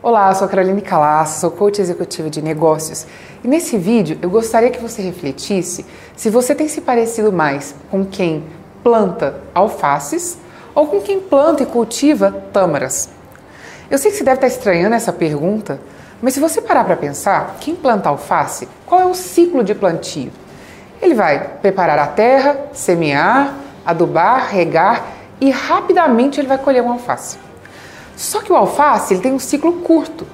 Olá, sou a Caroline Calaça, sou coach executiva de negócios e nesse vídeo eu gostaria que você refletisse se você tem se parecido mais com quem planta alfaces ou com quem planta e cultiva tâmaras. Eu sei que você deve estar estranhando essa pergunta, mas se você parar para pensar, quem planta alface, qual é o ciclo de plantio? Ele vai preparar a terra, semear, adubar, regar e rapidamente ele vai colher uma alface. Só que o alface ele tem um ciclo curto.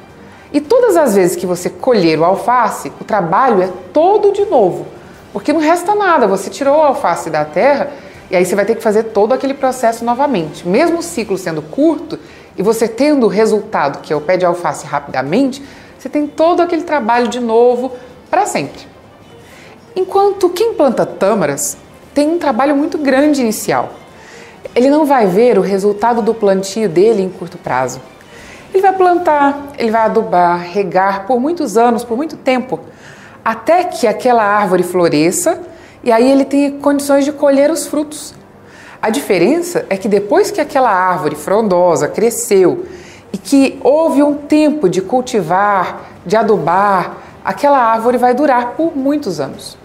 E todas as vezes que você colher o alface, o trabalho é todo de novo. Porque não resta nada, você tirou o alface da terra e aí você vai ter que fazer todo aquele processo novamente. Mesmo o ciclo sendo curto e você tendo o resultado, que é o pé de alface rapidamente, você tem todo aquele trabalho de novo para sempre. Enquanto quem planta tâmaras tem um trabalho muito grande inicial ele não vai ver o resultado do plantio dele em curto prazo. Ele vai plantar, ele vai adubar, regar por muitos anos, por muito tempo, até que aquela árvore floresça e aí ele tenha condições de colher os frutos. A diferença é que depois que aquela árvore frondosa cresceu e que houve um tempo de cultivar, de adubar, aquela árvore vai durar por muitos anos.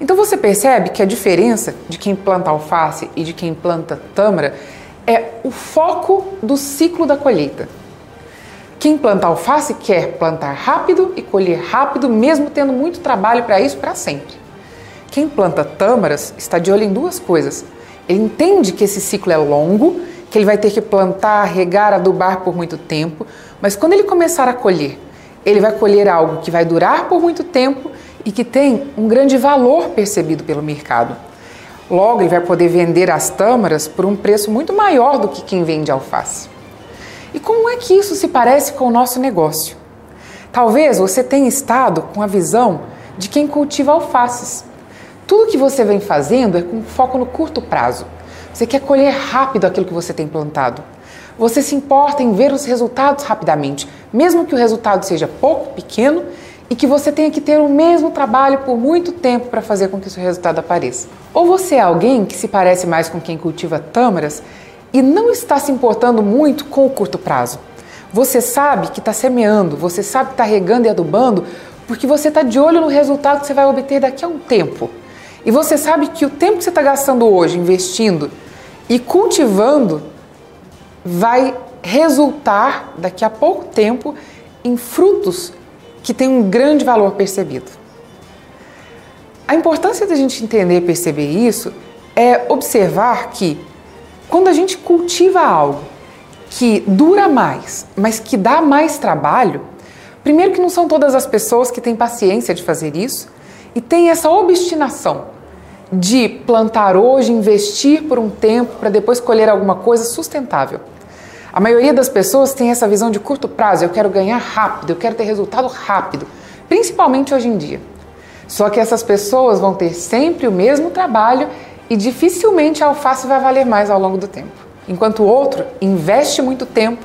Então você percebe que a diferença de quem planta alface e de quem planta tâmara é o foco do ciclo da colheita. Quem planta alface quer plantar rápido e colher rápido, mesmo tendo muito trabalho para isso para sempre. Quem planta tâmaras está de olho em duas coisas. Ele entende que esse ciclo é longo, que ele vai ter que plantar, regar, adubar por muito tempo, mas quando ele começar a colher, ele vai colher algo que vai durar por muito tempo e que tem um grande valor percebido pelo mercado. Logo, ele vai poder vender as tâmaras por um preço muito maior do que quem vende alface. E como é que isso se parece com o nosso negócio? Talvez você tenha estado com a visão de quem cultiva alfaces. Tudo que você vem fazendo é com foco no curto prazo. Você quer colher rápido aquilo que você tem plantado. Você se importa em ver os resultados rapidamente, mesmo que o resultado seja pouco, pequeno e que você tenha que ter o mesmo trabalho por muito tempo para fazer com que o seu resultado apareça. Ou você é alguém que se parece mais com quem cultiva tâmaras e não está se importando muito com o curto prazo. Você sabe que está semeando, você sabe que está regando e adubando, porque você está de olho no resultado que você vai obter daqui a um tempo. E você sabe que o tempo que você está gastando hoje investindo e cultivando vai resultar daqui a pouco tempo em frutos que tem um grande valor percebido. A importância da gente entender e perceber isso é observar que quando a gente cultiva algo que dura mais, mas que dá mais trabalho, primeiro que não são todas as pessoas que têm paciência de fazer isso e tem essa obstinação de plantar hoje, investir por um tempo para depois colher alguma coisa sustentável. A maioria das pessoas tem essa visão de curto prazo, eu quero ganhar rápido, eu quero ter resultado rápido, principalmente hoje em dia. Só que essas pessoas vão ter sempre o mesmo trabalho e dificilmente a alface vai valer mais ao longo do tempo. Enquanto o outro investe muito tempo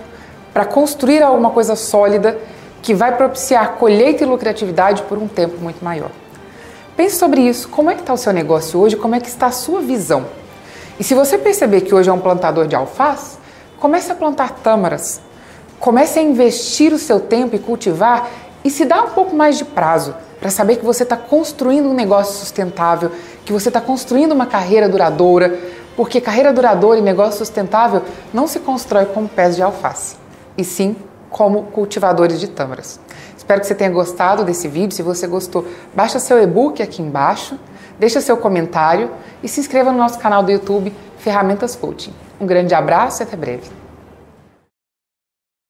para construir alguma coisa sólida que vai propiciar colheita e lucratividade por um tempo muito maior. Pense sobre isso. Como é que está o seu negócio hoje? Como é que está a sua visão? E se você perceber que hoje é um plantador de alface, Comece a plantar tâmaras. Comece a investir o seu tempo e cultivar e se dá um pouco mais de prazo para saber que você está construindo um negócio sustentável, que você está construindo uma carreira duradoura, porque carreira duradoura e negócio sustentável não se constrói como pés de alface, e sim como cultivadores de tâmaras. Espero que você tenha gostado desse vídeo. Se você gostou, baixa seu e-book aqui embaixo, deixa seu comentário e se inscreva no nosso canal do YouTube Ferramentas Coaching. Um grande abraço e até breve.